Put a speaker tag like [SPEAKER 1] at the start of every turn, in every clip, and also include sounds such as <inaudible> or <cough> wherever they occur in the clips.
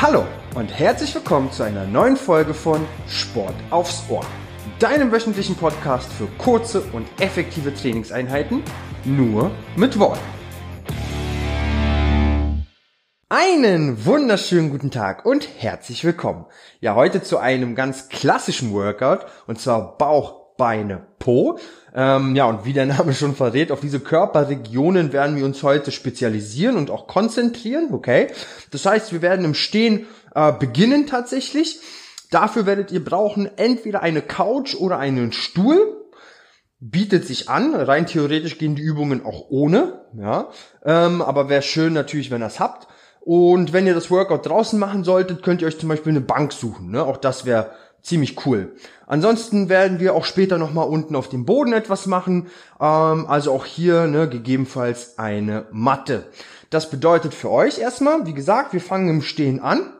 [SPEAKER 1] Hallo und herzlich willkommen zu einer neuen Folge von Sport aufs Ohr, deinem wöchentlichen Podcast für kurze und effektive Trainingseinheiten, nur mit Worten. Einen wunderschönen guten Tag und herzlich willkommen. Ja, heute zu einem ganz klassischen Workout und zwar Bauch, Beine, Po. Ähm, ja, und wie der Name schon verrät, auf diese Körperregionen werden wir uns heute spezialisieren und auch konzentrieren, okay? Das heißt, wir werden im Stehen äh, beginnen tatsächlich. Dafür werdet ihr brauchen entweder eine Couch oder einen Stuhl. Bietet sich an. Rein theoretisch gehen die Übungen auch ohne, ja. Ähm, aber wäre schön natürlich, wenn ihr es habt. Und wenn ihr das Workout draußen machen solltet, könnt ihr euch zum Beispiel eine Bank suchen. Ne? Auch das wäre ziemlich cool. Ansonsten werden wir auch später nochmal unten auf dem Boden etwas machen. Ähm, also auch hier ne, gegebenenfalls eine Matte. Das bedeutet für euch erstmal, wie gesagt, wir fangen im Stehen an.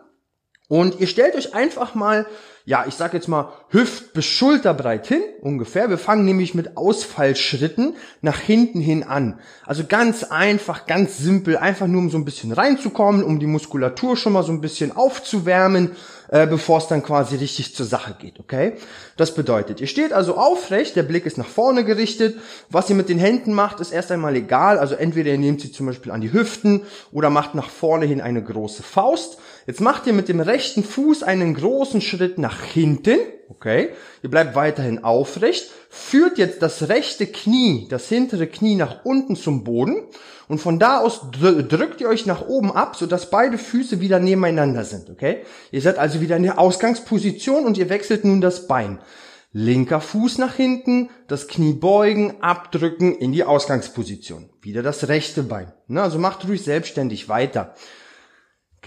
[SPEAKER 1] Und ihr stellt euch einfach mal, ja, ich sag jetzt mal Hüft- bis Schulterbreit hin, ungefähr. Wir fangen nämlich mit Ausfallschritten nach hinten hin an. Also ganz einfach, ganz simpel, einfach nur um so ein bisschen reinzukommen, um die Muskulatur schon mal so ein bisschen aufzuwärmen äh, bevor es dann quasi richtig zur Sache geht, okay? Das bedeutet, ihr steht also aufrecht, der Blick ist nach vorne gerichtet. Was ihr mit den Händen macht, ist erst einmal egal. Also entweder ihr nehmt sie zum Beispiel an die Hüften oder macht nach vorne hin eine große Faust. Jetzt macht ihr mit dem rechten Fuß einen großen Schritt nach hinten, okay? Ihr bleibt weiterhin aufrecht, führt jetzt das rechte Knie, das hintere Knie nach unten zum Boden und von da aus drückt ihr euch nach oben ab, sodass beide Füße wieder nebeneinander sind, okay? Ihr seid also wieder in der Ausgangsposition und ihr wechselt nun das Bein. Linker Fuß nach hinten, das Knie beugen, abdrücken in die Ausgangsposition. Wieder das rechte Bein. Also macht ruhig selbstständig weiter.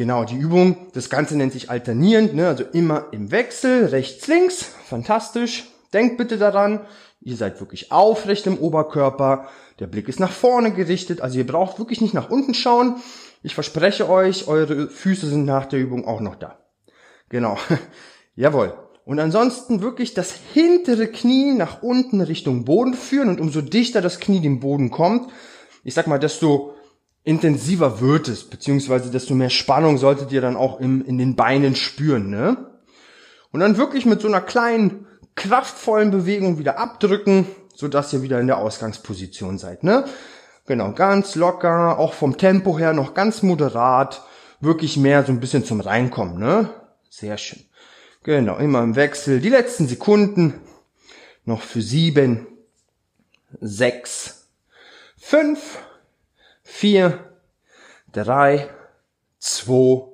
[SPEAKER 1] Genau, die Übung, das Ganze nennt sich alternierend, ne? also immer im Wechsel, rechts, links, fantastisch. Denkt bitte daran, ihr seid wirklich aufrecht im Oberkörper, der Blick ist nach vorne gerichtet, also ihr braucht wirklich nicht nach unten schauen. Ich verspreche euch, eure Füße sind nach der Übung auch noch da. Genau. <laughs> Jawohl. Und ansonsten wirklich das hintere Knie nach unten Richtung Boden führen und umso dichter das Knie dem Boden kommt, ich sag mal, desto intensiver wird es, beziehungsweise desto mehr Spannung solltet ihr dann auch im, in den Beinen spüren, ne? Und dann wirklich mit so einer kleinen, kraftvollen Bewegung wieder abdrücken, so dass ihr wieder in der Ausgangsposition seid, ne? Genau, ganz locker, auch vom Tempo her noch ganz moderat, wirklich mehr so ein bisschen zum Reinkommen, ne? Sehr schön. Genau, immer im Wechsel. Die letzten Sekunden noch für sieben, sechs, fünf, vier, drei, zwei,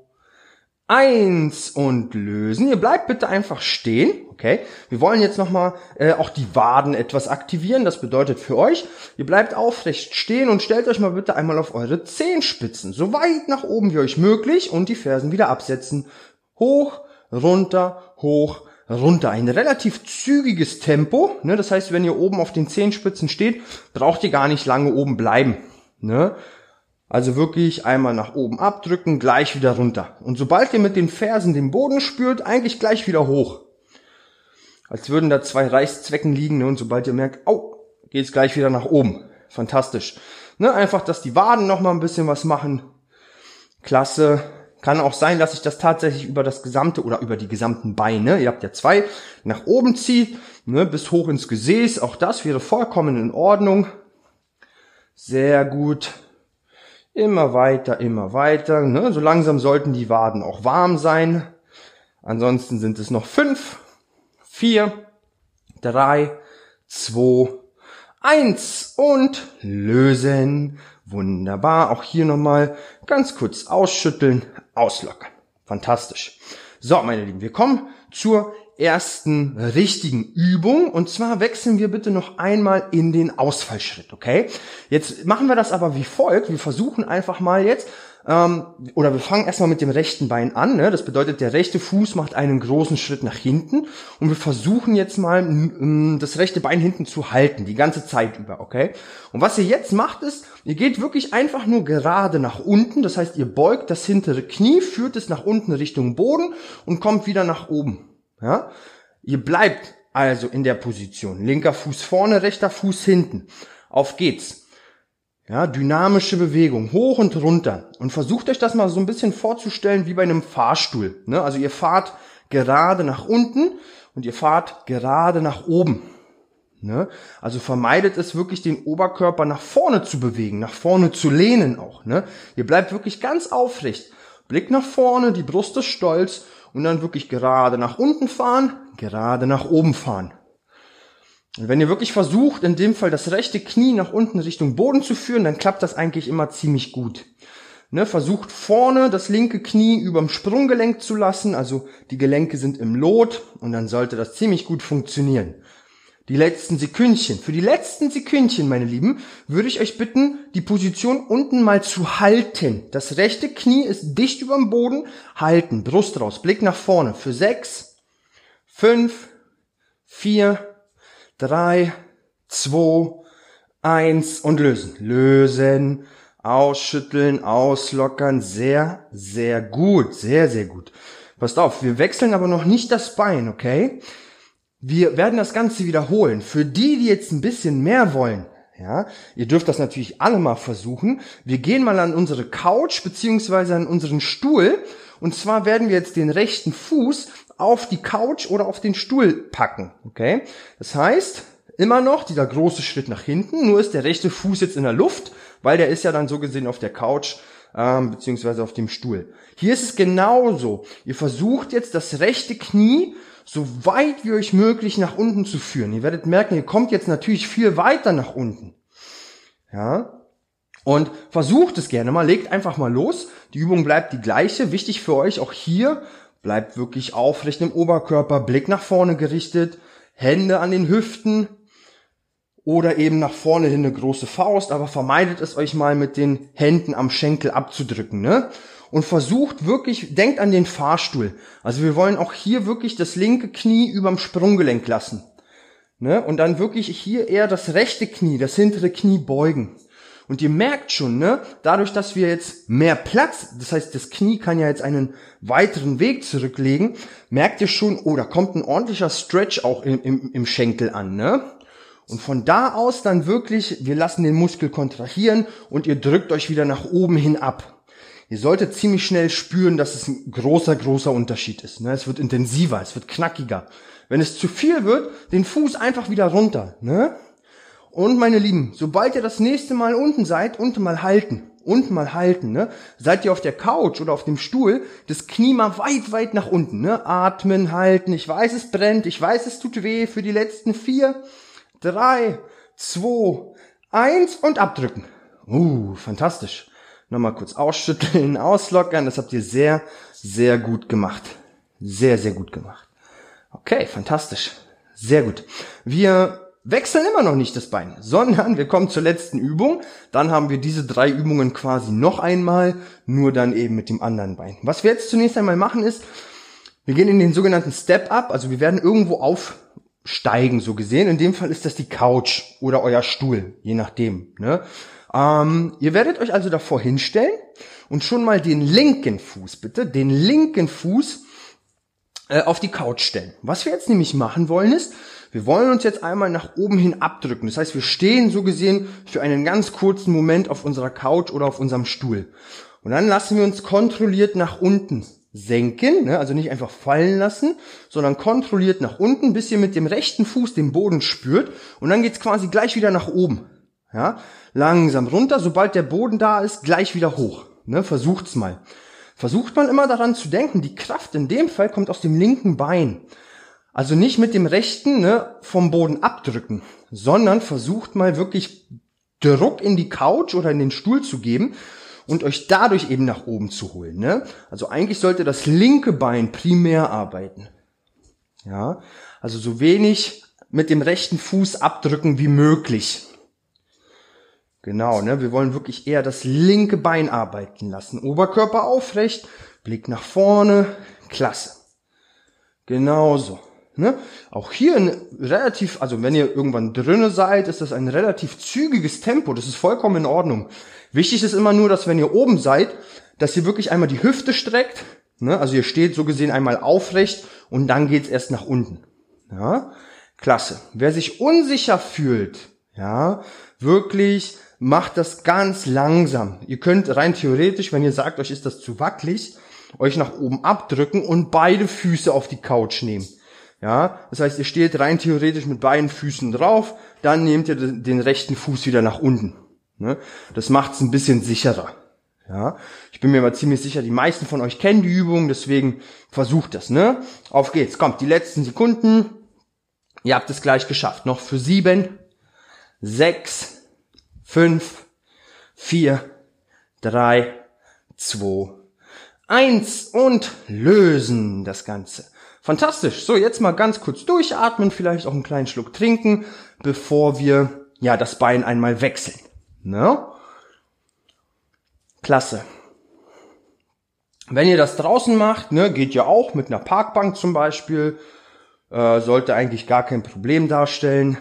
[SPEAKER 1] eins und lösen. Ihr bleibt bitte einfach stehen. Okay, wir wollen jetzt nochmal äh, auch die Waden etwas aktivieren. Das bedeutet für euch, ihr bleibt aufrecht stehen und stellt euch mal bitte einmal auf eure Zehenspitzen, so weit nach oben wie euch möglich und die Fersen wieder absetzen. Hoch, runter, hoch, runter. Ein relativ zügiges Tempo. Ne? Das heißt, wenn ihr oben auf den Zehenspitzen steht, braucht ihr gar nicht lange oben bleiben. Ne? Also wirklich einmal nach oben abdrücken, gleich wieder runter. Und sobald ihr mit den Fersen den Boden spürt, eigentlich gleich wieder hoch als würden da zwei Reißzwecken liegen ne? und sobald ihr merkt, au, geht's gleich wieder nach oben. Fantastisch. Ne? Einfach, dass die Waden noch mal ein bisschen was machen. Klasse. Kann auch sein, dass ich das tatsächlich über das gesamte oder über die gesamten Beine, ihr habt ja zwei, nach oben zieht, ne, bis hoch ins Gesäß. Auch das wäre vollkommen in Ordnung. Sehr gut. Immer weiter, immer weiter. Ne? So langsam sollten die Waden auch warm sein. Ansonsten sind es noch fünf, vier, drei, zwei, eins und lösen. Wunderbar. Auch hier nochmal ganz kurz ausschütteln, auslockern. Fantastisch. So, meine Lieben, wir kommen zur ersten richtigen Übung. Und zwar wechseln wir bitte noch einmal in den Ausfallschritt, okay? Jetzt machen wir das aber wie folgt. Wir versuchen einfach mal jetzt ähm, oder wir fangen erstmal mit dem rechten Bein an. Ne? Das bedeutet, der rechte Fuß macht einen großen Schritt nach hinten und wir versuchen jetzt mal das rechte Bein hinten zu halten, die ganze Zeit über, okay? Und was ihr jetzt macht ist, ihr geht wirklich einfach nur gerade nach unten. Das heißt, ihr beugt das hintere Knie, führt es nach unten Richtung Boden und kommt wieder nach oben. Ja? Ihr bleibt also in der Position. Linker Fuß vorne, rechter Fuß hinten. Auf geht's. Ja, dynamische Bewegung, hoch und runter. Und versucht euch das mal so ein bisschen vorzustellen wie bei einem Fahrstuhl. Ne? Also ihr fahrt gerade nach unten und ihr fahrt gerade nach oben. Ne? Also vermeidet es wirklich, den Oberkörper nach vorne zu bewegen, nach vorne zu lehnen auch. Ne? Ihr bleibt wirklich ganz aufrecht. Blick nach vorne, die Brust ist stolz und dann wirklich gerade nach unten fahren, gerade nach oben fahren. Und wenn ihr wirklich versucht, in dem Fall das rechte Knie nach unten Richtung Boden zu führen, dann klappt das eigentlich immer ziemlich gut. Ne, versucht vorne das linke Knie überm Sprunggelenk zu lassen, also die Gelenke sind im Lot und dann sollte das ziemlich gut funktionieren. Die letzten Sekündchen. Für die letzten Sekündchen, meine Lieben, würde ich euch bitten, die Position unten mal zu halten. Das rechte Knie ist dicht überm Boden. Halten. Brust raus. Blick nach vorne. Für sechs, fünf, vier, drei, zwei, eins und lösen. Lösen. Ausschütteln, auslockern. Sehr, sehr gut. Sehr, sehr gut. Passt auf. Wir wechseln aber noch nicht das Bein, okay? Wir werden das Ganze wiederholen. Für die, die jetzt ein bisschen mehr wollen, ja, ihr dürft das natürlich alle mal versuchen. Wir gehen mal an unsere Couch beziehungsweise an unseren Stuhl und zwar werden wir jetzt den rechten Fuß auf die Couch oder auf den Stuhl packen. Okay? Das heißt, immer noch dieser große Schritt nach hinten, nur ist der rechte Fuß jetzt in der Luft, weil der ist ja dann so gesehen auf der Couch ähm, beziehungsweise auf dem Stuhl. Hier ist es genauso. Ihr versucht jetzt das rechte Knie so weit wie euch möglich nach unten zu führen. Ihr werdet merken, ihr kommt jetzt natürlich viel weiter nach unten. Ja? Und versucht es gerne mal, legt einfach mal los. Die Übung bleibt die gleiche. Wichtig für euch auch hier, bleibt wirklich aufrecht im Oberkörper, Blick nach vorne gerichtet, Hände an den Hüften oder eben nach vorne hin eine große Faust, aber vermeidet es euch mal mit den Händen am Schenkel abzudrücken, ne? und versucht wirklich, denkt an den Fahrstuhl. Also wir wollen auch hier wirklich das linke Knie überm Sprunggelenk lassen. Ne? Und dann wirklich hier eher das rechte Knie, das hintere Knie beugen. Und ihr merkt schon, ne, dadurch, dass wir jetzt mehr Platz, das heißt, das Knie kann ja jetzt einen weiteren Weg zurücklegen, merkt ihr schon, oh, da kommt ein ordentlicher Stretch auch im, im, im Schenkel an, ne? Und von da aus dann wirklich, wir lassen den Muskel kontrahieren und ihr drückt euch wieder nach oben hin ab. Ihr solltet ziemlich schnell spüren, dass es ein großer, großer Unterschied ist. Ne? Es wird intensiver, es wird knackiger. Wenn es zu viel wird, den Fuß einfach wieder runter. Ne? Und meine Lieben, sobald ihr das nächste Mal unten seid, unten mal halten. Unten mal halten, ne? Seid ihr auf der Couch oder auf dem Stuhl, das Knie mal weit, weit nach unten, ne? Atmen, halten. Ich weiß, es brennt. Ich weiß, es tut weh. Für die letzten vier, drei, zwei, eins und abdrücken. Uh, fantastisch. Nochmal kurz ausschütteln, <laughs> auslockern. Das habt ihr sehr, sehr gut gemacht. Sehr, sehr gut gemacht. Okay, fantastisch. Sehr gut. Wir wechseln immer noch nicht das Bein, <laughs> sondern wir kommen zur letzten Übung. Dann haben wir diese drei Übungen quasi noch einmal, nur dann eben mit dem anderen Bein. Was wir jetzt zunächst einmal machen ist, wir gehen in den sogenannten Step Up, also wir werden irgendwo aufsteigen, so gesehen. In dem Fall ist das die Couch oder euer Stuhl, je nachdem. Ne? Ähm, ihr werdet euch also davor hinstellen und schon mal den linken Fuß, bitte, den linken Fuß äh, auf die Couch stellen. Was wir jetzt nämlich machen wollen ist, wir wollen uns jetzt einmal nach oben hin abdrücken. Das heißt, wir stehen so gesehen für einen ganz kurzen Moment auf unserer Couch oder auf unserem Stuhl. Und dann lassen wir uns kontrolliert nach unten senken, ne? also nicht einfach fallen lassen, sondern kontrolliert nach unten, bis ihr mit dem rechten Fuß den Boden spürt und dann geht's quasi gleich wieder nach oben. Ja, langsam runter, sobald der Boden da ist, gleich wieder hoch. Ne, versucht's mal. Versucht mal immer daran zu denken, die Kraft in dem Fall kommt aus dem linken Bein. Also nicht mit dem rechten ne, vom Boden abdrücken, sondern versucht mal wirklich Druck in die Couch oder in den Stuhl zu geben und euch dadurch eben nach oben zu holen. Ne? Also eigentlich sollte das linke Bein primär arbeiten. Ja, also so wenig mit dem rechten Fuß abdrücken wie möglich. Genau, ne? Wir wollen wirklich eher das linke Bein arbeiten lassen. Oberkörper aufrecht, Blick nach vorne, klasse. Genauso. Ne? Auch hier ein relativ, also wenn ihr irgendwann drinne seid, ist das ein relativ zügiges Tempo. Das ist vollkommen in Ordnung. Wichtig ist immer nur, dass wenn ihr oben seid, dass ihr wirklich einmal die Hüfte streckt. Ne? Also ihr steht so gesehen einmal aufrecht und dann geht's erst nach unten. Ja? Klasse. Wer sich unsicher fühlt, Ja, wirklich macht das ganz langsam. Ihr könnt rein theoretisch, wenn ihr sagt, euch ist das zu wackelig, euch nach oben abdrücken und beide Füße auf die Couch nehmen. Ja, das heißt, ihr steht rein theoretisch mit beiden Füßen drauf, dann nehmt ihr den rechten Fuß wieder nach unten. Ne? Das macht es ein bisschen sicherer. Ja, ich bin mir aber ziemlich sicher, die meisten von euch kennen die Übung, deswegen versucht das, ne? Auf geht's, kommt, die letzten Sekunden. Ihr habt es gleich geschafft. Noch für sieben, sechs, fünf, vier, drei, zwei, eins und lösen das Ganze. Fantastisch. So, jetzt mal ganz kurz durchatmen, vielleicht auch einen kleinen Schluck trinken, bevor wir ja das Bein einmal wechseln. Ne? Klasse. Wenn ihr das draußen macht, ne, geht ja auch mit einer Parkbank zum Beispiel, äh, sollte eigentlich gar kein Problem darstellen.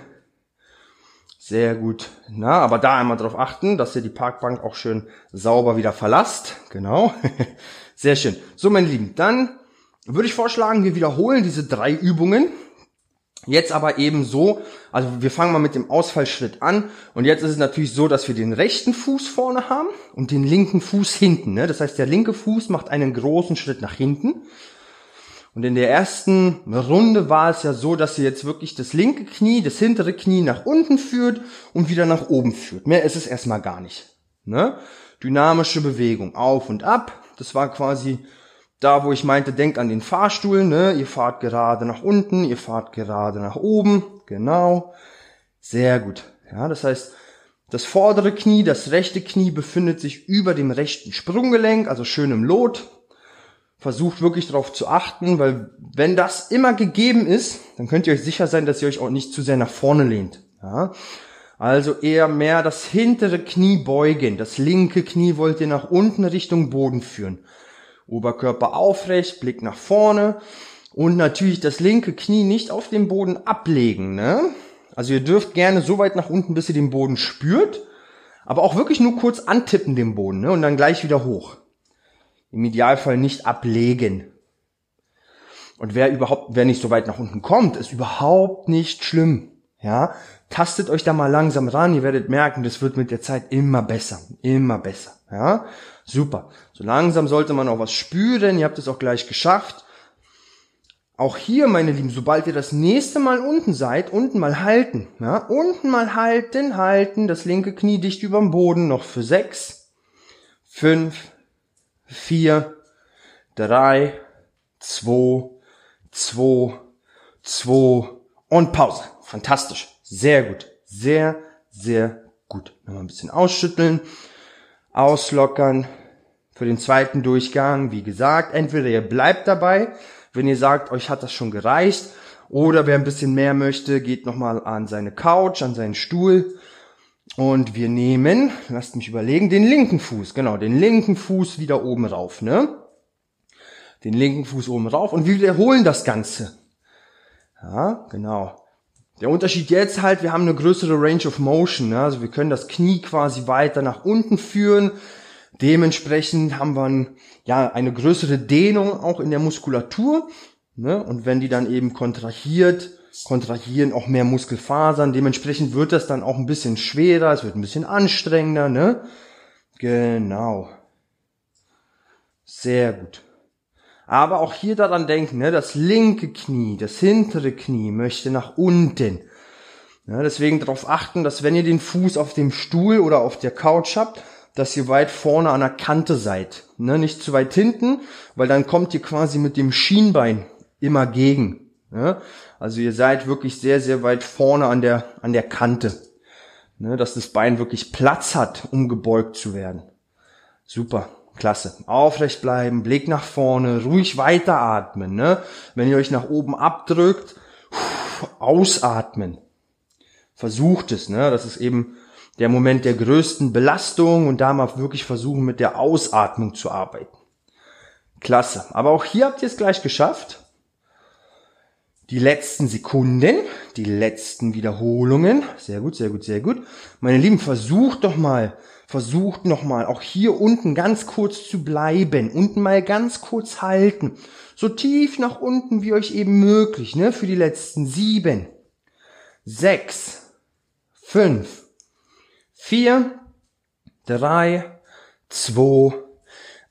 [SPEAKER 1] Sehr gut. Na, aber da einmal darauf achten, dass ihr die Parkbank auch schön sauber wieder verlasst. Genau. <laughs> Sehr schön. So, meine Lieben, dann würde ich vorschlagen, wir wiederholen diese drei Übungen Jetzt aber eben so, also wir fangen mal mit dem Ausfallschritt an und jetzt ist es natürlich so, dass wir den rechten Fuß vorne haben und den linken Fuß hinten. Ne? Das heißt, der linke Fuß macht einen großen Schritt nach hinten. Und in der ersten Runde war es ja so, dass ihr jetzt wirklich das linke Knie, das hintere Knie nach unten führt und wieder nach oben führt. Mehr ist es erstmal gar nicht. Ne? Dynamische Bewegung, auf und ab. Das war quasi da, wo ich meinte, denkt an den Fahrstuhl, ne? Ihr fahrt gerade nach unten, ihr fahrt gerade nach oben. Genau. Sehr gut. Ja, das heißt, das vordere Knie, das rechte Knie befindet sich über dem rechten Sprunggelenk, also schön im Lot. Versucht wirklich darauf zu achten, weil wenn das immer gegeben ist, dann könnt ihr euch sicher sein, dass ihr euch auch nicht zu sehr nach vorne lehnt. Ja? Also eher mehr das hintere Knie beugen. Das linke Knie wollt ihr nach unten Richtung Boden führen. Oberkörper aufrecht, Blick nach vorne und natürlich das linke Knie nicht auf dem Boden ablegen. Ne? Also ihr dürft gerne so weit nach unten, bis ihr den Boden spürt, aber auch wirklich nur kurz antippen den Boden ne? und dann gleich wieder hoch. Im Idealfall nicht ablegen. Und wer überhaupt, wer nicht so weit nach unten kommt, ist überhaupt nicht schlimm. Ja, tastet euch da mal langsam ran. Ihr werdet merken, das wird mit der Zeit immer besser, immer besser. Ja, super. So langsam sollte man auch was spüren. Ihr habt es auch gleich geschafft. Auch hier, meine Lieben, sobald ihr das nächste Mal unten seid, unten mal halten. Ja, unten mal halten, halten. Das linke Knie dicht über dem Boden. Noch für sechs, fünf, vier, drei, zwei, zwei, zwei und Pause. Fantastisch. Sehr gut. Sehr, sehr gut. Nochmal ein bisschen ausschütteln auslockern für den zweiten Durchgang. Wie gesagt, entweder ihr bleibt dabei, wenn ihr sagt, euch hat das schon gereicht, oder wer ein bisschen mehr möchte, geht nochmal an seine Couch, an seinen Stuhl. Und wir nehmen, lasst mich überlegen, den linken Fuß, genau, den linken Fuß wieder oben rauf, ne? Den linken Fuß oben rauf und wir wiederholen das Ganze. Ja, genau. Der Unterschied jetzt halt, wir haben eine größere Range of Motion, ne? also wir können das Knie quasi weiter nach unten führen. Dementsprechend haben wir ein, ja eine größere Dehnung auch in der Muskulatur. Ne? Und wenn die dann eben kontrahiert, kontrahieren auch mehr Muskelfasern. Dementsprechend wird das dann auch ein bisschen schwerer, es wird ein bisschen anstrengender. Ne? Genau. Sehr gut. Aber auch hier daran denken, ne, das linke Knie, das hintere Knie möchte nach unten. Ja, deswegen darauf achten, dass wenn ihr den Fuß auf dem Stuhl oder auf der Couch habt, dass ihr weit vorne an der Kante seid. Ne, nicht zu weit hinten, weil dann kommt ihr quasi mit dem Schienbein immer gegen. Ja, also ihr seid wirklich sehr, sehr weit vorne an der, an der Kante. Ne, dass das Bein wirklich Platz hat, um gebeugt zu werden. Super. Klasse. Aufrecht bleiben, Blick nach vorne, ruhig weiteratmen. Ne? Wenn ihr euch nach oben abdrückt, ausatmen. Versucht es. Ne? Das ist eben der Moment der größten Belastung und da mal wirklich versuchen, mit der Ausatmung zu arbeiten. Klasse. Aber auch hier habt ihr es gleich geschafft. Die letzten Sekunden, die letzten Wiederholungen. Sehr gut, sehr gut, sehr gut. Meine Lieben, versucht doch mal Versucht nochmal, auch hier unten ganz kurz zu bleiben. Unten mal ganz kurz halten. So tief nach unten wie euch eben möglich, ne? Für die letzten sieben, sechs, fünf, vier, drei, zwei,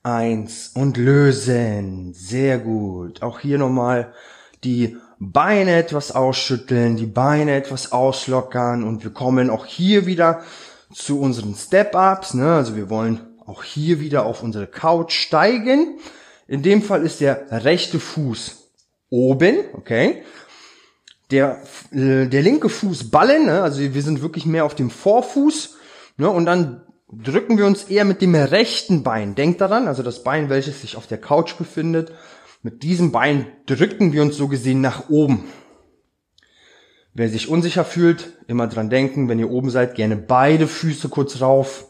[SPEAKER 1] eins und lösen. Sehr gut. Auch hier nochmal die Beine etwas ausschütteln, die Beine etwas auslockern und wir kommen auch hier wieder zu unseren Step-Ups. Ne? Also wir wollen auch hier wieder auf unsere Couch steigen. In dem Fall ist der rechte Fuß oben, okay. Der, äh, der linke Fuß ballen, ne? also wir sind wirklich mehr auf dem Vorfuß. Ne? Und dann drücken wir uns eher mit dem rechten Bein. Denkt daran, also das Bein, welches sich auf der Couch befindet, mit diesem Bein drücken wir uns so gesehen nach oben. Wer sich unsicher fühlt, immer dran denken, wenn ihr oben seid, gerne beide Füße kurz rauf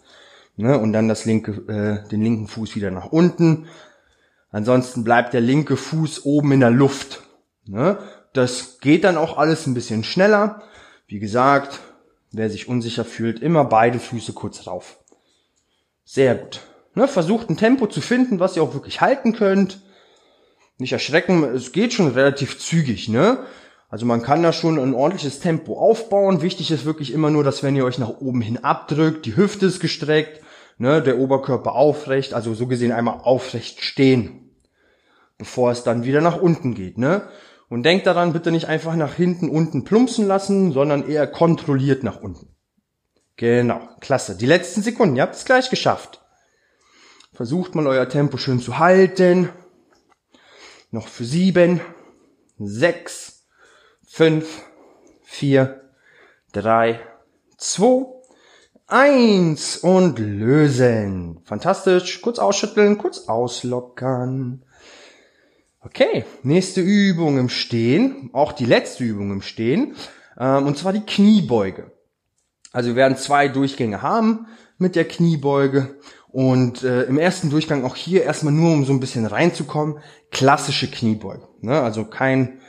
[SPEAKER 1] ne, und dann das linke, äh, den linken Fuß wieder nach unten. Ansonsten bleibt der linke Fuß oben in der Luft. Ne. Das geht dann auch alles ein bisschen schneller. Wie gesagt, wer sich unsicher fühlt, immer beide Füße kurz rauf. Sehr gut. Ne, versucht ein Tempo zu finden, was ihr auch wirklich halten könnt nicht erschrecken, es geht schon relativ zügig, ne? Also man kann da schon ein ordentliches Tempo aufbauen. Wichtig ist wirklich immer nur, dass wenn ihr euch nach oben hin abdrückt, die Hüfte ist gestreckt, ne, der Oberkörper aufrecht, also so gesehen einmal aufrecht stehen, bevor es dann wieder nach unten geht, ne? Und denkt daran, bitte nicht einfach nach hinten unten plumpsen lassen, sondern eher kontrolliert nach unten. Genau, klasse. Die letzten Sekunden, ihr habt es gleich geschafft. Versucht mal euer Tempo schön zu halten. Noch für sieben, sechs, fünf, vier, drei, zwei, eins und lösen. Fantastisch. Kurz ausschütteln, kurz auslockern. Okay, nächste Übung im Stehen, auch die letzte Übung im Stehen, ähm, und zwar die Kniebeuge. Also wir werden zwei Durchgänge haben mit der Kniebeuge und äh, im ersten Durchgang auch hier erstmal nur, um so ein bisschen reinzukommen, klassische Kniebeuge. Ne? Also kein,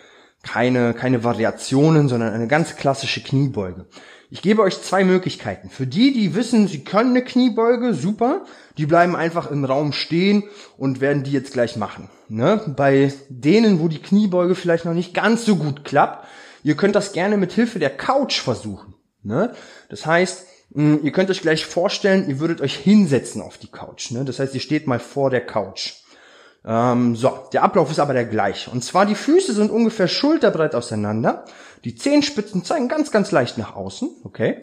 [SPEAKER 1] keine, keine Variationen, sondern eine ganz klassische Kniebeuge. Ich gebe euch zwei Möglichkeiten. Für die, die wissen, sie können eine Kniebeuge, super. Die bleiben einfach im Raum stehen und werden die jetzt gleich machen. Ne? Bei denen, wo die Kniebeuge vielleicht noch nicht ganz so gut klappt, ihr könnt das gerne mit Hilfe der Couch versuchen. Ne? Das heißt, hm, ihr könnt euch gleich vorstellen, ihr würdet euch hinsetzen auf die Couch. Ne? Das heißt, ihr steht mal vor der Couch. Ähm, so, der Ablauf ist aber der gleiche. Und zwar die Füße sind ungefähr schulterbreit auseinander. Die Zehenspitzen zeigen ganz, ganz leicht nach außen. Okay.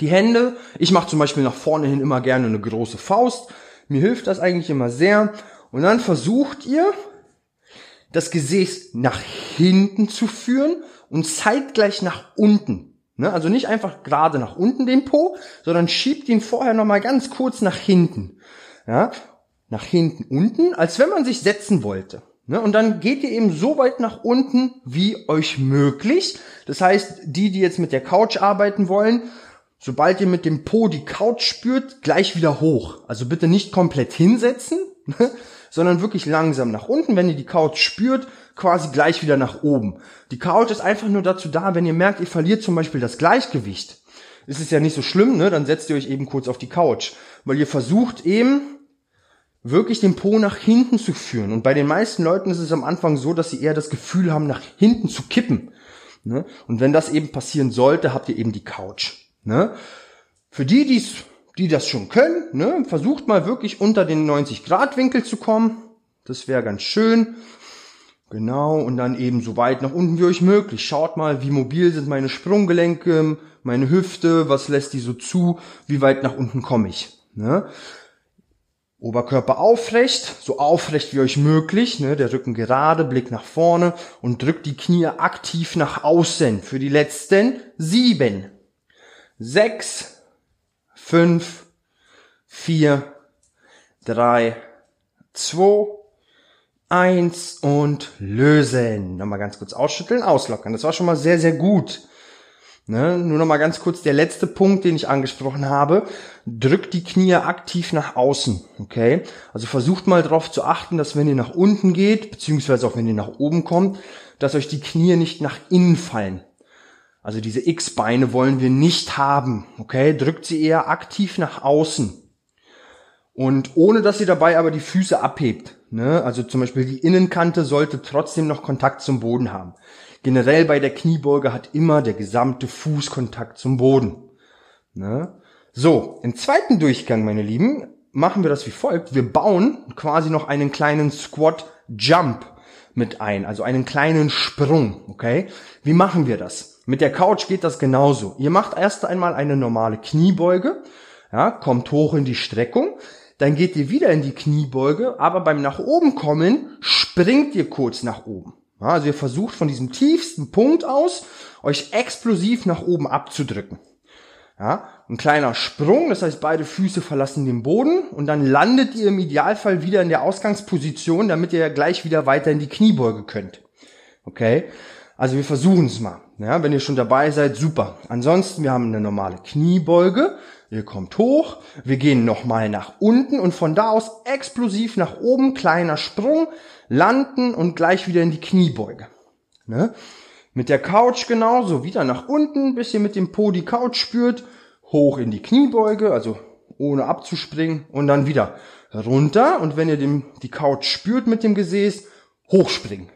[SPEAKER 1] Die Hände, ich mache zum Beispiel nach vorne hin immer gerne eine große Faust. Mir hilft das eigentlich immer sehr. Und dann versucht ihr, das Gesäß nach hinten zu führen und zeitgleich nach unten. Ne? Also nicht einfach gerade nach unten den Po, sondern schiebt ihn vorher nochmal ganz kurz nach hinten. Ja? Nach hinten unten, als wenn man sich setzen wollte. Ne? Und dann geht ihr eben so weit nach unten, wie euch möglich. Das heißt, die, die jetzt mit der Couch arbeiten wollen, sobald ihr mit dem Po die Couch spürt, gleich wieder hoch. Also bitte nicht komplett hinsetzen, <laughs> ne? sondern wirklich langsam nach unten. Wenn ihr die Couch spürt, quasi gleich wieder nach oben. Die Couch ist einfach nur dazu da, wenn ihr merkt, ihr verliert zum Beispiel das Gleichgewicht. Ist es ja nicht so schlimm, ne? Dann setzt ihr euch eben kurz auf die Couch. Weil ihr versucht eben, wirklich den Po nach hinten zu führen. Und bei den meisten Leuten ist es am Anfang so, dass sie eher das Gefühl haben, nach hinten zu kippen. Ne? Und wenn das eben passieren sollte, habt ihr eben die Couch. Ne? Für die, die's, die das schon können, ne? versucht mal wirklich unter den 90 Grad Winkel zu kommen. Das wäre ganz schön. Genau, und dann eben so weit nach unten wie euch möglich. Schaut mal, wie mobil sind meine Sprunggelenke, meine Hüfte, was lässt die so zu, wie weit nach unten komme ich. Ne? Oberkörper aufrecht, so aufrecht wie euch möglich, ne? der Rücken gerade, Blick nach vorne und drückt die Knie aktiv nach außen für die letzten sieben, sechs, fünf, vier, drei, zwei, Eins und lösen. Nochmal ganz kurz ausschütteln, auslockern. Das war schon mal sehr, sehr gut. Ne? Nur nochmal ganz kurz der letzte Punkt, den ich angesprochen habe. Drückt die Knie aktiv nach außen. Okay? Also versucht mal darauf zu achten, dass wenn ihr nach unten geht, beziehungsweise auch wenn ihr nach oben kommt, dass euch die Knie nicht nach innen fallen. Also diese X-Beine wollen wir nicht haben. Okay? Drückt sie eher aktiv nach außen. Und ohne dass ihr dabei aber die Füße abhebt. Ne? Also zum Beispiel die Innenkante sollte trotzdem noch Kontakt zum Boden haben. Generell bei der Kniebeuge hat immer der gesamte Fuß Kontakt zum Boden. Ne? So, im zweiten Durchgang, meine Lieben, machen wir das wie folgt. Wir bauen quasi noch einen kleinen Squat Jump mit ein, also einen kleinen Sprung, okay? Wie machen wir das? Mit der Couch geht das genauso. Ihr macht erst einmal eine normale Kniebeuge, ja, kommt hoch in die Streckung, dann geht ihr wieder in die Kniebeuge, aber beim nach oben kommen springt ihr kurz nach oben. Also ihr versucht von diesem tiefsten Punkt aus euch explosiv nach oben abzudrücken. Ja, ein kleiner Sprung, das heißt beide Füße verlassen den Boden und dann landet ihr im Idealfall wieder in der Ausgangsposition, damit ihr gleich wieder weiter in die Kniebeuge könnt. Okay? Also wir versuchen es mal. Ja, wenn ihr schon dabei seid, super. Ansonsten, wir haben eine normale Kniebeuge. Ihr kommt hoch, wir gehen nochmal nach unten und von da aus explosiv nach oben, kleiner Sprung, landen und gleich wieder in die Kniebeuge. Ne? Mit der Couch genauso, wieder nach unten, bis ihr mit dem Po die Couch spürt, hoch in die Kniebeuge, also ohne abzuspringen und dann wieder runter und wenn ihr dem, die Couch spürt mit dem Gesäß, hochspringen.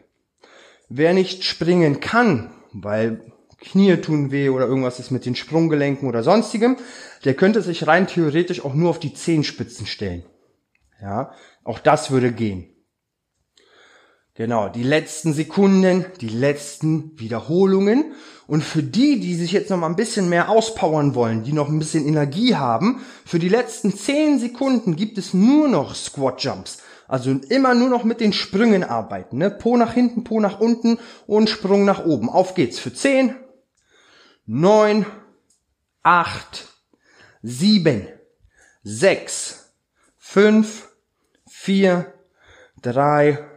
[SPEAKER 1] Wer nicht springen kann, weil Knie tun weh oder irgendwas ist mit den Sprunggelenken oder sonstigem, der könnte sich rein theoretisch auch nur auf die Zehenspitzen stellen. Ja, auch das würde gehen. Genau, die letzten Sekunden, die letzten Wiederholungen. Und für die, die sich jetzt noch mal ein bisschen mehr auspowern wollen, die noch ein bisschen Energie haben, für die letzten zehn Sekunden gibt es nur noch Squat Jumps. Also immer nur noch mit den Sprüngen arbeiten. Ne? Po nach hinten, Po nach unten und Sprung nach oben. Auf geht's für zehn, neun, acht, sieben, sechs, fünf, vier, drei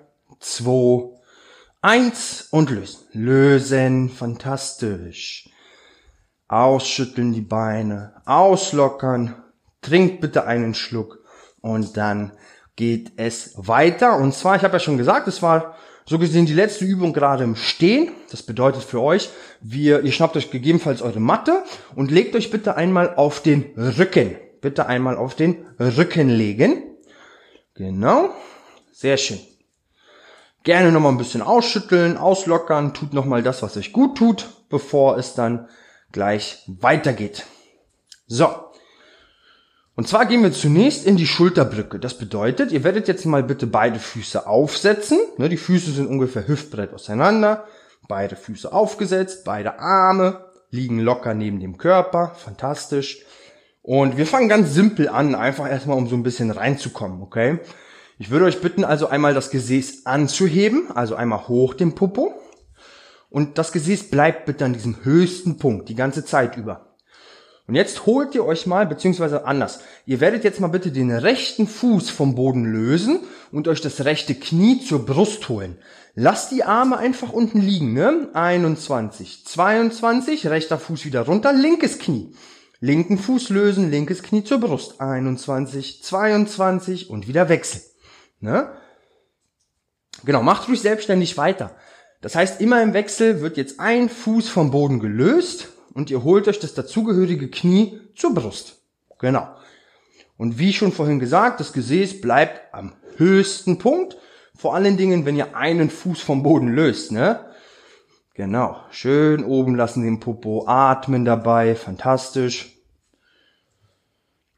[SPEAKER 1] 2, 1 und lösen. Lösen, fantastisch. Ausschütteln die Beine, auslockern, trinkt bitte einen Schluck und dann geht es weiter. Und zwar, ich habe ja schon gesagt, es war so gesehen die letzte Übung gerade im Stehen. Das bedeutet für euch, wir, ihr schnappt euch gegebenenfalls eure Matte und legt euch bitte einmal auf den Rücken. Bitte einmal auf den Rücken legen. Genau. Sehr schön. Gerne nochmal ein bisschen ausschütteln, auslockern, tut nochmal das, was euch gut tut, bevor es dann gleich weitergeht. So. Und zwar gehen wir zunächst in die Schulterbrücke. Das bedeutet, ihr werdet jetzt mal bitte beide Füße aufsetzen. Ne, die Füße sind ungefähr hüftbreit auseinander. Beide Füße aufgesetzt, beide Arme liegen locker neben dem Körper. Fantastisch. Und wir fangen ganz simpel an, einfach erstmal um so ein bisschen reinzukommen, okay? Ich würde euch bitten, also einmal das Gesäß anzuheben, also einmal hoch den Popo. Und das Gesäß bleibt bitte an diesem höchsten Punkt die ganze Zeit über. Und jetzt holt ihr euch mal, beziehungsweise anders. Ihr werdet jetzt mal bitte den rechten Fuß vom Boden lösen und euch das rechte Knie zur Brust holen. Lasst die Arme einfach unten liegen, ne? 21, 22, rechter Fuß wieder runter, linkes Knie. Linken Fuß lösen, linkes Knie zur Brust. 21, 22 und wieder wechseln. Ne? Genau, macht ruhig selbstständig weiter. Das heißt, immer im Wechsel wird jetzt ein Fuß vom Boden gelöst und ihr holt euch das dazugehörige Knie zur Brust. Genau. Und wie schon vorhin gesagt, das Gesäß bleibt am höchsten Punkt. Vor allen Dingen, wenn ihr einen Fuß vom Boden löst, ne? Genau. Schön oben lassen den Popo atmen dabei. Fantastisch.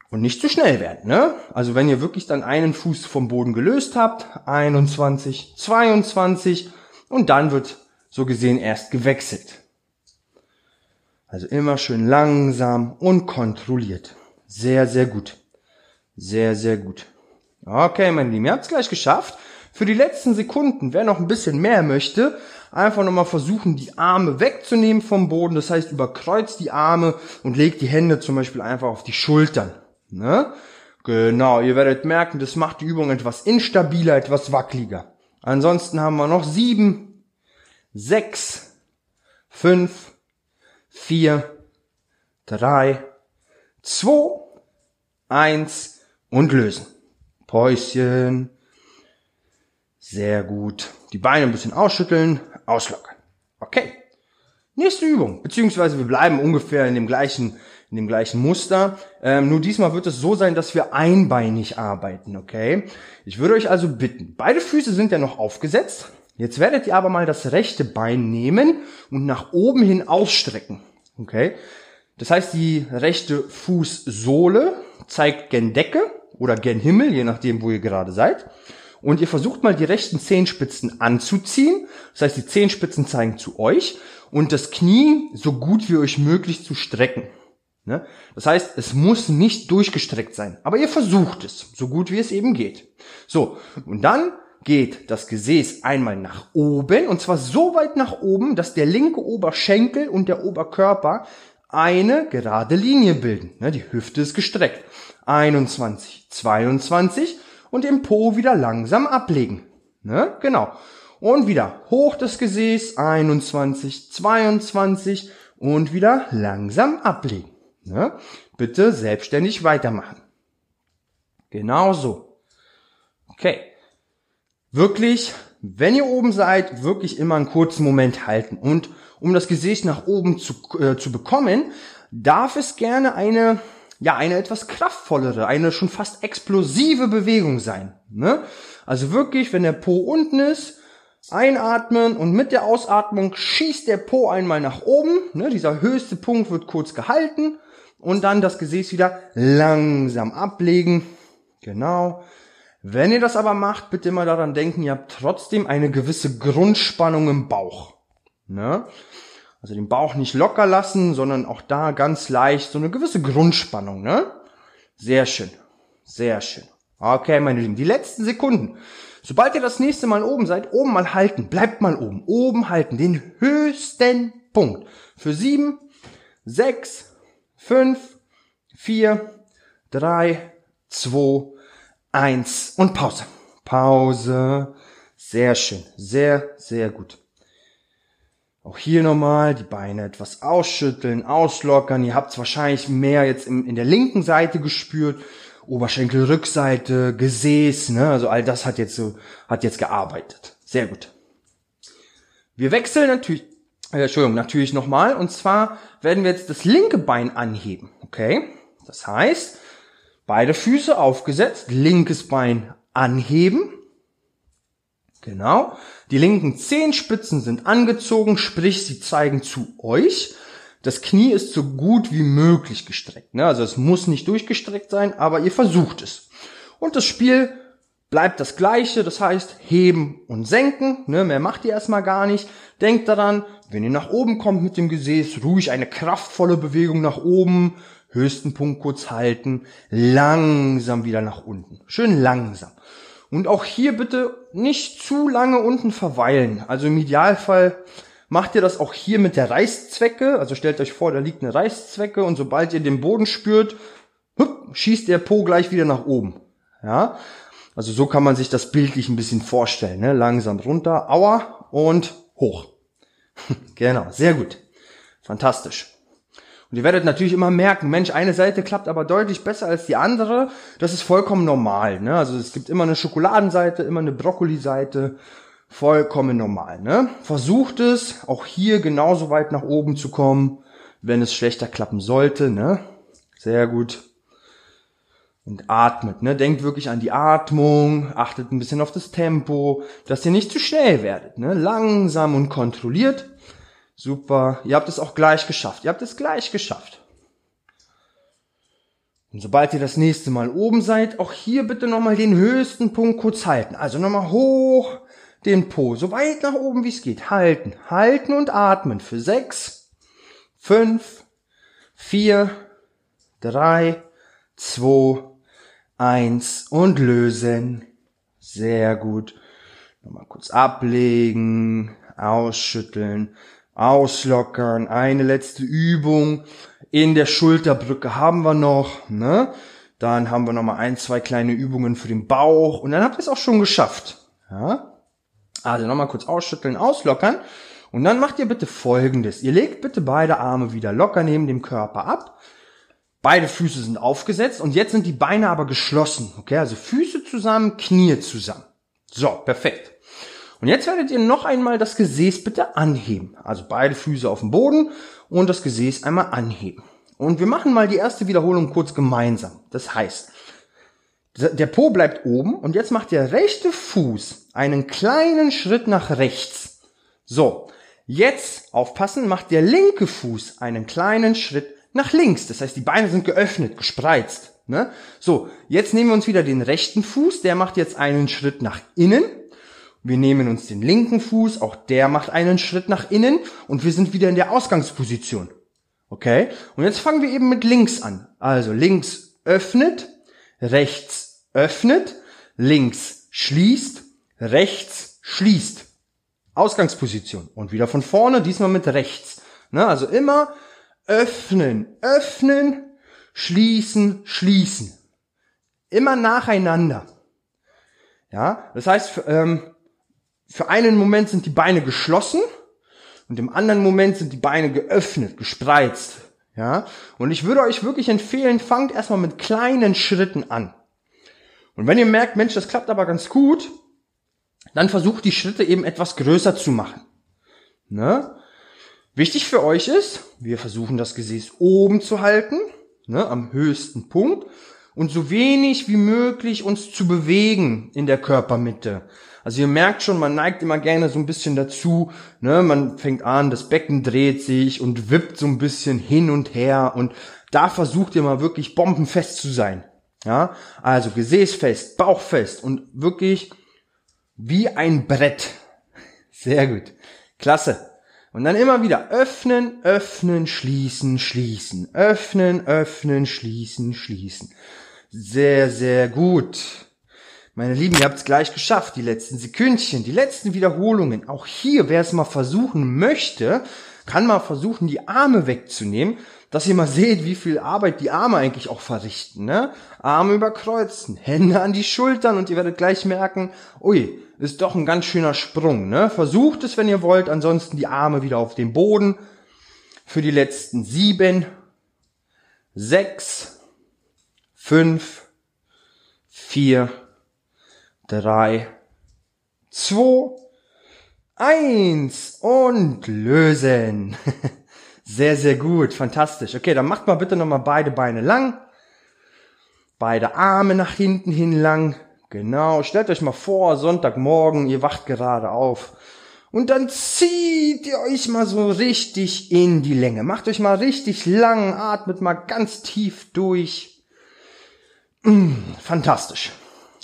[SPEAKER 1] Und nicht zu schnell werden, ne? Also wenn ihr wirklich dann einen Fuß vom Boden gelöst habt, 21, 22 und dann wird so gesehen erst gewechselt. Also immer schön langsam und kontrolliert. Sehr, sehr gut. Sehr, sehr gut. Okay, mein Lieben, ihr habt es gleich geschafft. Für die letzten Sekunden, wer noch ein bisschen mehr möchte, einfach nochmal versuchen, die Arme wegzunehmen vom Boden. Das heißt, überkreuzt die Arme und legt die Hände zum Beispiel einfach auf die Schultern. Ne? Genau, ihr werdet merken, das macht die Übung etwas instabiler, etwas wackeliger. Ansonsten haben wir noch sieben, sechs, fünf, vier, drei, zwei, eins und lösen. Päuschen. Sehr gut. Die Beine ein bisschen ausschütteln, auslockern. Okay. Nächste Übung. Beziehungsweise wir bleiben ungefähr in dem gleichen in dem gleichen Muster. Ähm, nur diesmal wird es so sein, dass wir einbeinig arbeiten, okay? Ich würde euch also bitten, beide Füße sind ja noch aufgesetzt. Jetzt werdet ihr aber mal das rechte Bein nehmen und nach oben hin ausstrecken, okay? Das heißt, die rechte Fußsohle zeigt gen Decke oder gen Himmel, je nachdem, wo ihr gerade seid. Und ihr versucht mal die rechten Zehenspitzen anzuziehen. Das heißt, die Zehenspitzen zeigen zu euch und das Knie so gut wie euch möglich zu strecken. Ne? Das heißt, es muss nicht durchgestreckt sein, aber ihr versucht es, so gut wie es eben geht. So, und dann geht das Gesäß einmal nach oben, und zwar so weit nach oben, dass der linke Oberschenkel und der Oberkörper eine gerade Linie bilden. Ne? Die Hüfte ist gestreckt. 21, 22 und den Po wieder langsam ablegen. Ne? Genau. Und wieder hoch das Gesäß, 21, 22 und wieder langsam ablegen. Ne? Bitte selbstständig weitermachen. Genauso. Okay. Wirklich, wenn ihr oben seid, wirklich immer einen kurzen Moment halten. Und um das Gesäß nach oben zu, äh, zu bekommen, darf es gerne eine, ja, eine etwas kraftvollere, eine schon fast explosive Bewegung sein. Ne? Also wirklich, wenn der Po unten ist, einatmen und mit der Ausatmung schießt der Po einmal nach oben. Ne? Dieser höchste Punkt wird kurz gehalten und dann das Gesäß wieder langsam ablegen. Genau. Wenn ihr das aber macht, bitte immer daran denken, ihr habt trotzdem eine gewisse Grundspannung im Bauch. Ne? Also den Bauch nicht locker lassen, sondern auch da ganz leicht so eine gewisse Grundspannung. Ne? Sehr schön. Sehr schön. Okay, meine Lieben, die letzten Sekunden. Sobald ihr das nächste Mal oben seid, oben mal halten. Bleibt mal oben. Oben halten. Den höchsten Punkt. Für sieben, sechs, fünf, vier, drei, zwei, eins und Pause. Pause. Sehr schön. Sehr, sehr gut. Auch hier nochmal die Beine etwas ausschütteln, auslockern. Ihr habt es wahrscheinlich mehr jetzt in, in der linken Seite gespürt. Oberschenkel, Rückseite, Gesäß, ne? Also all das hat jetzt so, hat jetzt gearbeitet. Sehr gut. Wir wechseln natürlich, äh, Entschuldigung, natürlich nochmal. Und zwar werden wir jetzt das linke Bein anheben. Okay? Das heißt, beide Füße aufgesetzt, linkes Bein anheben. Genau. Die linken Zehenspitzen sind angezogen, sprich, sie zeigen zu euch. Das Knie ist so gut wie möglich gestreckt. Ne? Also es muss nicht durchgestreckt sein, aber ihr versucht es. Und das Spiel bleibt das gleiche, das heißt heben und senken. Ne? Mehr macht ihr erstmal gar nicht. Denkt daran, wenn ihr nach oben kommt mit dem Gesäß, ruhig eine kraftvolle Bewegung nach oben, höchsten Punkt kurz halten, langsam wieder nach unten. Schön langsam. Und auch hier bitte nicht zu lange unten verweilen. Also im Idealfall macht ihr das auch hier mit der Reißzwecke. Also stellt euch vor, da liegt eine Reißzwecke und sobald ihr den Boden spürt, schießt der Po gleich wieder nach oben. Ja, also so kann man sich das bildlich ein bisschen vorstellen. Ne? Langsam runter, aua und hoch. <laughs> genau, sehr gut. Fantastisch. Und ihr werdet natürlich immer merken, Mensch, eine Seite klappt aber deutlich besser als die andere. Das ist vollkommen normal. Ne? Also es gibt immer eine Schokoladenseite, immer eine Brokkoli-Seite. Vollkommen normal. Ne? Versucht es, auch hier genauso weit nach oben zu kommen, wenn es schlechter klappen sollte. Ne? Sehr gut. Und atmet, ne? Denkt wirklich an die Atmung, achtet ein bisschen auf das Tempo, dass ihr nicht zu schnell werdet, ne? Langsam und kontrolliert. Super. Ihr habt es auch gleich geschafft. Ihr habt es gleich geschafft. Und sobald ihr das nächste Mal oben seid, auch hier bitte nochmal den höchsten Punkt kurz halten. Also nochmal hoch den Po, so weit nach oben wie es geht. Halten, halten und atmen für sechs, fünf, vier, drei, zwei, eins und lösen. Sehr gut. Nochmal kurz ablegen, ausschütteln auslockern, eine letzte Übung in der Schulterbrücke haben wir noch, ne? Dann haben wir noch mal ein, zwei kleine Übungen für den Bauch und dann habt ihr es auch schon geschafft, ja? Also noch mal kurz ausschütteln, auslockern und dann macht ihr bitte folgendes. Ihr legt bitte beide Arme wieder locker neben dem Körper ab. Beide Füße sind aufgesetzt und jetzt sind die Beine aber geschlossen, okay? Also Füße zusammen, Knie zusammen. So, perfekt. Und jetzt werdet ihr noch einmal das Gesäß bitte anheben. Also beide Füße auf dem Boden und das Gesäß einmal anheben. Und wir machen mal die erste Wiederholung kurz gemeinsam. Das heißt, der Po bleibt oben und jetzt macht der rechte Fuß einen kleinen Schritt nach rechts. So, jetzt aufpassen, macht der linke Fuß einen kleinen Schritt nach links. Das heißt, die Beine sind geöffnet, gespreizt. Ne? So, jetzt nehmen wir uns wieder den rechten Fuß, der macht jetzt einen Schritt nach innen. Wir nehmen uns den linken Fuß, auch der macht einen Schritt nach innen und wir sind wieder in der Ausgangsposition. Okay? Und jetzt fangen wir eben mit links an. Also links öffnet, rechts öffnet, links schließt, rechts schließt. Ausgangsposition. Und wieder von vorne, diesmal mit rechts. Ne? Also immer öffnen, öffnen, schließen, schließen. Immer nacheinander. Ja, das heißt, ähm, für einen Moment sind die Beine geschlossen und im anderen Moment sind die Beine geöffnet, gespreizt. Ja, und ich würde euch wirklich empfehlen, fangt erstmal mit kleinen Schritten an. Und wenn ihr merkt, Mensch, das klappt aber ganz gut, dann versucht die Schritte eben etwas größer zu machen. Ne? Wichtig für euch ist, wir versuchen das Gesäß oben zu halten, ne, am höchsten Punkt und so wenig wie möglich uns zu bewegen in der Körpermitte. Also ihr merkt schon, man neigt immer gerne so ein bisschen dazu, ne, man fängt an, das Becken dreht sich und wippt so ein bisschen hin und her und da versucht ihr mal wirklich bombenfest zu sein. Ja, also Gesäßfest, Bauchfest und wirklich wie ein Brett. <laughs> Sehr gut. Klasse. Und dann immer wieder öffnen, öffnen, schließen, schließen, öffnen, öffnen, schließen, schließen. Sehr, sehr gut. Meine Lieben, ihr habt es gleich geschafft. Die letzten Sekündchen, die letzten Wiederholungen. Auch hier, wer es mal versuchen möchte, kann mal versuchen, die Arme wegzunehmen, dass ihr mal seht, wie viel Arbeit die Arme eigentlich auch verrichten. Ne? Arme überkreuzen, Hände an die Schultern und ihr werdet gleich merken, ui, ist doch ein ganz schöner Sprung. Ne? Versucht es, wenn ihr wollt, ansonsten die Arme wieder auf den Boden. Für die letzten sieben, sechs, fünf, vier, drei, zwei, eins und lösen. <laughs> Sehr, sehr gut, fantastisch. Okay, dann macht mal bitte nochmal beide Beine lang. Beide Arme nach hinten hin lang. Genau, stellt euch mal vor, Sonntagmorgen, ihr wacht gerade auf. Und dann zieht ihr euch mal so richtig in die Länge. Macht euch mal richtig lang, atmet mal ganz tief durch. Mm, fantastisch.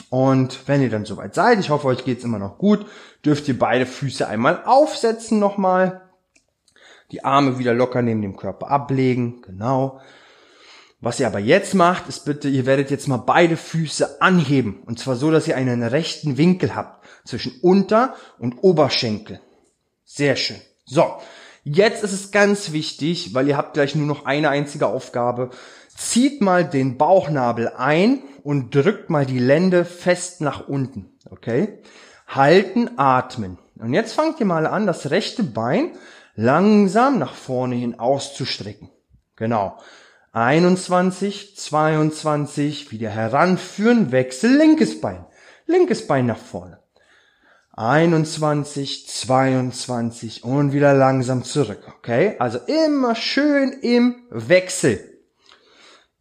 [SPEAKER 1] Und wenn ihr dann soweit seid, ich hoffe, euch geht's immer noch gut, dürft ihr beide Füße einmal aufsetzen nochmal. Die Arme wieder locker neben dem Körper ablegen, genau. Was ihr aber jetzt macht, ist bitte, ihr werdet jetzt mal beide Füße anheben. Und zwar so, dass ihr einen rechten Winkel habt zwischen Unter- und Oberschenkel. Sehr schön. So, jetzt ist es ganz wichtig, weil ihr habt gleich nur noch eine einzige Aufgabe. Zieht mal den Bauchnabel ein und drückt mal die Lände fest nach unten. Okay? Halten, atmen. Und jetzt fangt ihr mal an, das rechte Bein langsam nach vorne hin auszustrecken. Genau. 21, 22, wieder heranführen, Wechsel, linkes Bein. Linkes Bein nach vorne. 21, 22 und wieder langsam zurück. Okay? Also immer schön im Wechsel.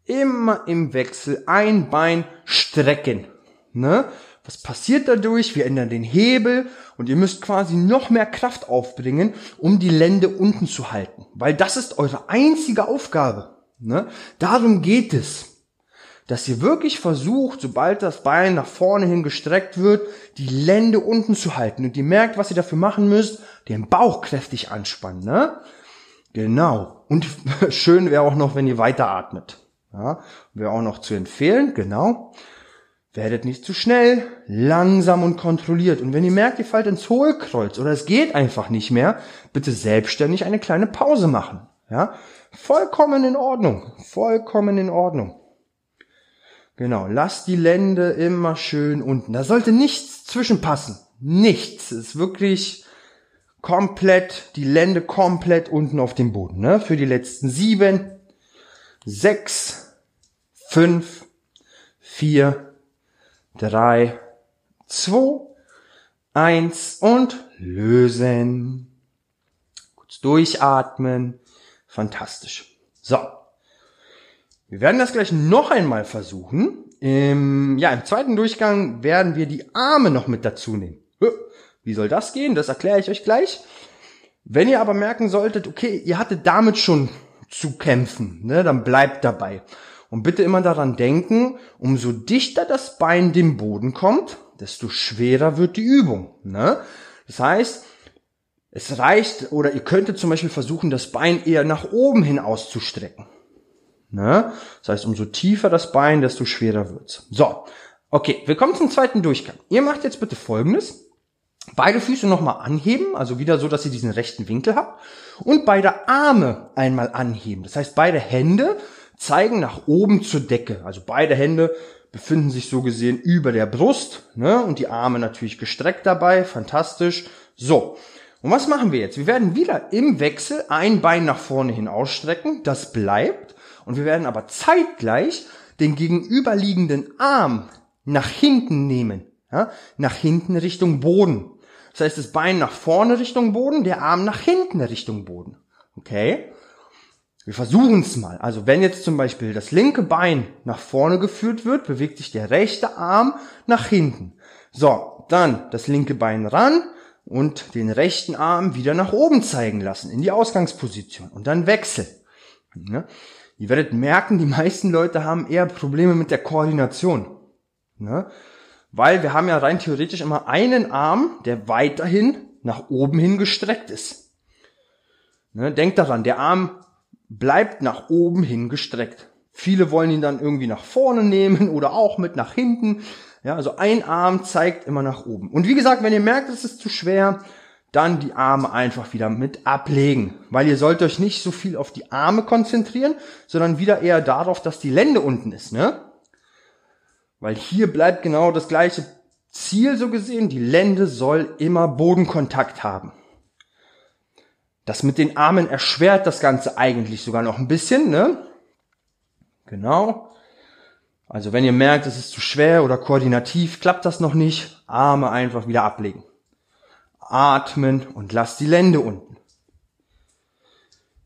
[SPEAKER 1] Immer im Wechsel ein Bein strecken. Ne? Was passiert dadurch? Wir ändern den Hebel und ihr müsst quasi noch mehr Kraft aufbringen, um die Lände unten zu halten. Weil das ist eure einzige Aufgabe. Ne? Darum geht es. Dass ihr wirklich versucht, sobald das Bein nach vorne hin gestreckt wird, die Lände unten zu halten. Und ihr merkt, was ihr dafür machen müsst, den Bauch kräftig anspannen. Ne? Genau. Und <laughs> schön wäre auch noch, wenn ihr weiteratmet. Ja, wäre auch noch zu empfehlen, genau. Werdet nicht zu schnell, langsam und kontrolliert. Und wenn ihr merkt, ihr fallt ins Hohlkreuz oder es geht einfach nicht mehr, bitte selbstständig eine kleine Pause machen. Ja, vollkommen in Ordnung, vollkommen in Ordnung. Genau, lasst die Lände immer schön unten. Da sollte nichts zwischenpassen. Nichts. Es ist wirklich komplett, die Lände komplett unten auf dem Boden. Ne? Für die letzten sieben, sechs, fünf, vier, drei, zwei, eins und lösen. Kurz durchatmen. Fantastisch. So. Wir werden das gleich noch einmal versuchen. Im, ja, im zweiten Durchgang werden wir die Arme noch mit dazu nehmen. Wie soll das gehen? Das erkläre ich euch gleich. Wenn ihr aber merken solltet, okay, ihr hattet damit schon zu kämpfen, ne, dann bleibt dabei. Und bitte immer daran denken, umso dichter das Bein dem Boden kommt, desto schwerer wird die Übung. Ne? Das heißt, es reicht, oder ihr könntet zum Beispiel versuchen, das Bein eher nach oben hin auszustrecken. Ne? Das heißt, umso tiefer das Bein, desto schwerer wird's. So, okay, wir kommen zum zweiten Durchgang. Ihr macht jetzt bitte Folgendes. Beide Füße nochmal anheben, also wieder so, dass ihr diesen rechten Winkel habt. Und beide Arme einmal anheben. Das heißt, beide Hände zeigen nach oben zur Decke. Also beide Hände befinden sich so gesehen über der Brust ne? und die Arme natürlich gestreckt dabei. Fantastisch. So, und was machen wir jetzt? Wir werden wieder im Wechsel ein Bein nach vorne hin ausstrecken. Das bleibt. Und wir werden aber zeitgleich den gegenüberliegenden Arm nach hinten nehmen. Ja? Nach hinten Richtung Boden. Das heißt, das Bein nach vorne Richtung Boden, der Arm nach hinten Richtung Boden. Okay? Wir versuchen es mal. Also wenn jetzt zum Beispiel das linke Bein nach vorne geführt wird, bewegt sich der rechte Arm nach hinten. So, dann das linke Bein ran und den rechten Arm wieder nach oben zeigen lassen, in die Ausgangsposition und dann wechseln. Ja? Ihr werdet merken, die meisten Leute haben eher Probleme mit der Koordination. Ja? Weil wir haben ja rein theoretisch immer einen Arm, der weiterhin nach oben hin gestreckt ist. Ne, denkt daran, der Arm bleibt nach oben hin gestreckt. Viele wollen ihn dann irgendwie nach vorne nehmen <laughs> oder auch mit nach hinten. Ja, also ein Arm zeigt immer nach oben. Und wie gesagt, wenn ihr merkt, es ist zu schwer, dann die Arme einfach wieder mit ablegen. Weil ihr sollt euch nicht so viel auf die Arme konzentrieren, sondern wieder eher darauf, dass die Lände unten ist, ne? Weil hier bleibt genau das gleiche Ziel so gesehen. Die Lände soll immer Bodenkontakt haben. Das mit den Armen erschwert das Ganze eigentlich sogar noch ein bisschen, ne? Genau. Also wenn ihr merkt, es ist zu schwer oder koordinativ, klappt das noch nicht, Arme einfach wieder ablegen. Atmen und lasst die Lände unten.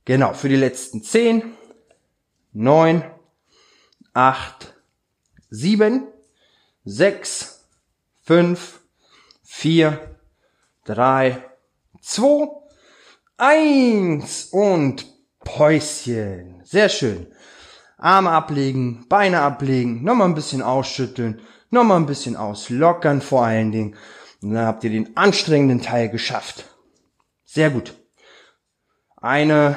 [SPEAKER 1] Genau, für die letzten zehn, neun, acht, sieben, sechs, fünf, vier, drei, zwei, eins und Päuschen. Sehr schön. Arme ablegen, Beine ablegen, nochmal ein bisschen ausschütteln, nochmal ein bisschen auslockern vor allen Dingen. Und dann habt ihr den anstrengenden Teil geschafft. Sehr gut. Eine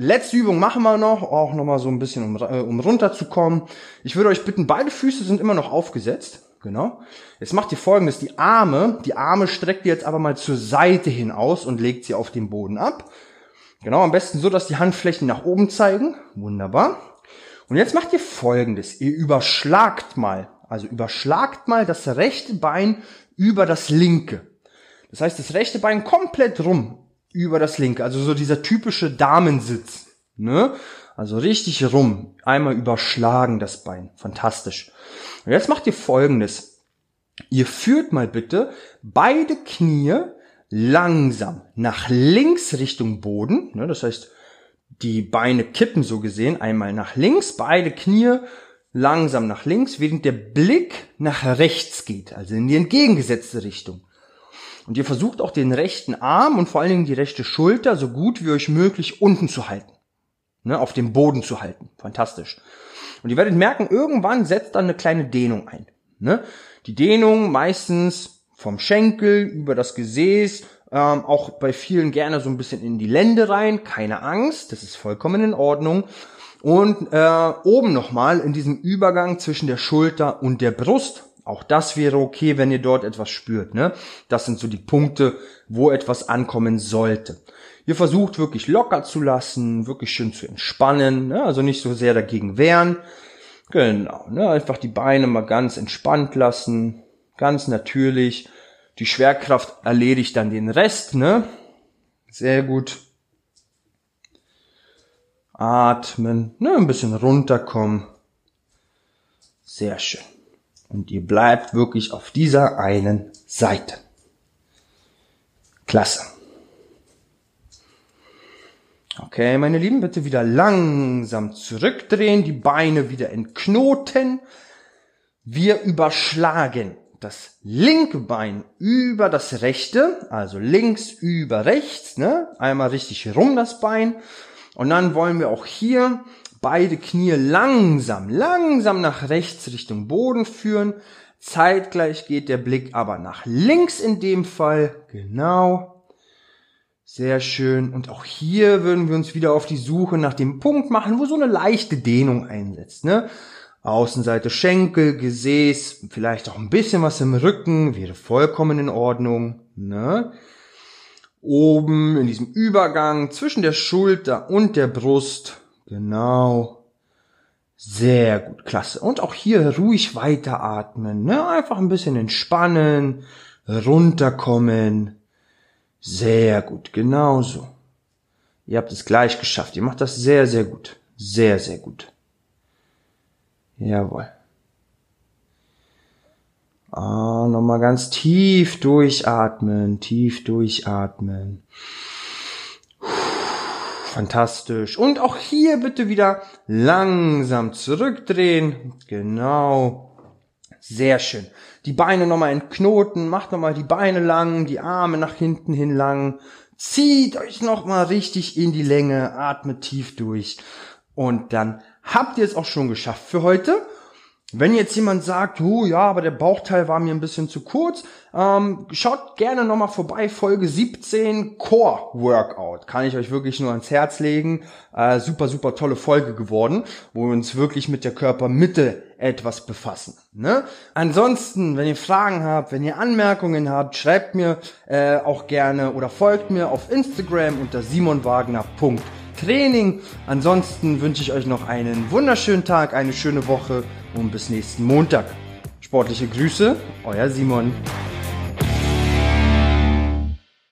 [SPEAKER 1] Letzte Übung machen wir noch, auch noch mal so ein bisschen, um, äh, um runterzukommen. Ich würde euch bitten, beide Füße sind immer noch aufgesetzt. Genau. Jetzt macht ihr folgendes, die Arme, die Arme streckt ihr jetzt aber mal zur Seite hin aus und legt sie auf den Boden ab. Genau, am besten so, dass die Handflächen nach oben zeigen. Wunderbar. Und jetzt macht ihr folgendes, ihr überschlagt mal, also überschlagt mal das rechte Bein über das linke. Das heißt, das rechte Bein komplett rum über das linke. Also so dieser typische Damensitz. Ne? Also richtig rum. Einmal überschlagen das Bein. Fantastisch. Und jetzt macht ihr folgendes. Ihr führt mal bitte beide Knie langsam nach links Richtung Boden. Ne? Das heißt, die Beine kippen so gesehen einmal nach links, beide Knie langsam nach links, während der Blick nach rechts geht, also in die entgegengesetzte Richtung. Und ihr versucht auch den rechten Arm und vor allen Dingen die rechte Schulter so gut wie euch möglich unten zu halten. Ne, auf dem Boden zu halten. Fantastisch. Und ihr werdet merken, irgendwann setzt dann eine kleine Dehnung ein. Ne? Die Dehnung meistens vom Schenkel über das Gesäß, ähm, auch bei vielen gerne so ein bisschen in die Lände rein. Keine Angst, das ist vollkommen in Ordnung. Und äh, oben nochmal in diesem Übergang zwischen der Schulter und der Brust auch das wäre okay, wenn ihr dort etwas spürt. Ne? Das sind so die Punkte, wo etwas ankommen sollte. Ihr versucht wirklich locker zu lassen, wirklich schön zu entspannen, ne? also nicht so sehr dagegen wehren. Genau, ne? einfach die Beine mal ganz entspannt lassen, ganz natürlich. Die Schwerkraft erledigt dann den Rest, ne? Sehr gut. Atmen, ne? ein bisschen runterkommen. Sehr schön. Und ihr bleibt wirklich auf dieser einen Seite. Klasse. Okay, meine Lieben, bitte wieder langsam zurückdrehen, die Beine wieder entknoten. Wir überschlagen das linke Bein über das rechte, also links über rechts, ne? Einmal richtig rum das Bein. Und dann wollen wir auch hier beide Knie langsam, langsam nach rechts Richtung Boden führen. Zeitgleich geht der Blick aber nach links in dem Fall. Genau. Sehr schön. Und auch hier würden wir uns wieder auf die Suche nach dem Punkt machen, wo so eine leichte Dehnung einsetzt, ne? Außenseite Schenkel, Gesäß, vielleicht auch ein bisschen was im Rücken, wäre vollkommen in Ordnung. Ne? Oben in diesem Übergang zwischen der Schulter und der Brust. Genau. Sehr gut, klasse. Und auch hier ruhig weiteratmen. Ne? Einfach ein bisschen entspannen, runterkommen. Sehr gut, genauso. Ihr habt es gleich geschafft. Ihr macht das sehr, sehr gut. Sehr, sehr gut. Jawohl. Ah, nochmal ganz tief durchatmen, tief durchatmen. Fantastisch. Und auch hier bitte wieder langsam zurückdrehen. Genau. Sehr schön. Die Beine nochmal entknoten, macht nochmal die Beine lang, die Arme nach hinten hin lang. Zieht euch nochmal richtig in die Länge, atmet tief durch. Und dann habt ihr es auch schon geschafft für heute. Wenn jetzt jemand sagt, oh ja, aber der Bauchteil war mir ein bisschen zu kurz, ähm, schaut gerne nochmal vorbei, Folge 17, Core Workout. Kann ich euch wirklich nur ans Herz legen. Äh, super, super tolle Folge geworden, wo wir uns wirklich mit der Körpermitte etwas befassen. Ne? Ansonsten, wenn ihr Fragen habt, wenn ihr Anmerkungen habt, schreibt mir äh, auch gerne oder folgt mir auf Instagram unter simonwagner.de. Training. Ansonsten wünsche ich euch noch einen wunderschönen Tag, eine schöne Woche und bis nächsten Montag. Sportliche Grüße, euer Simon.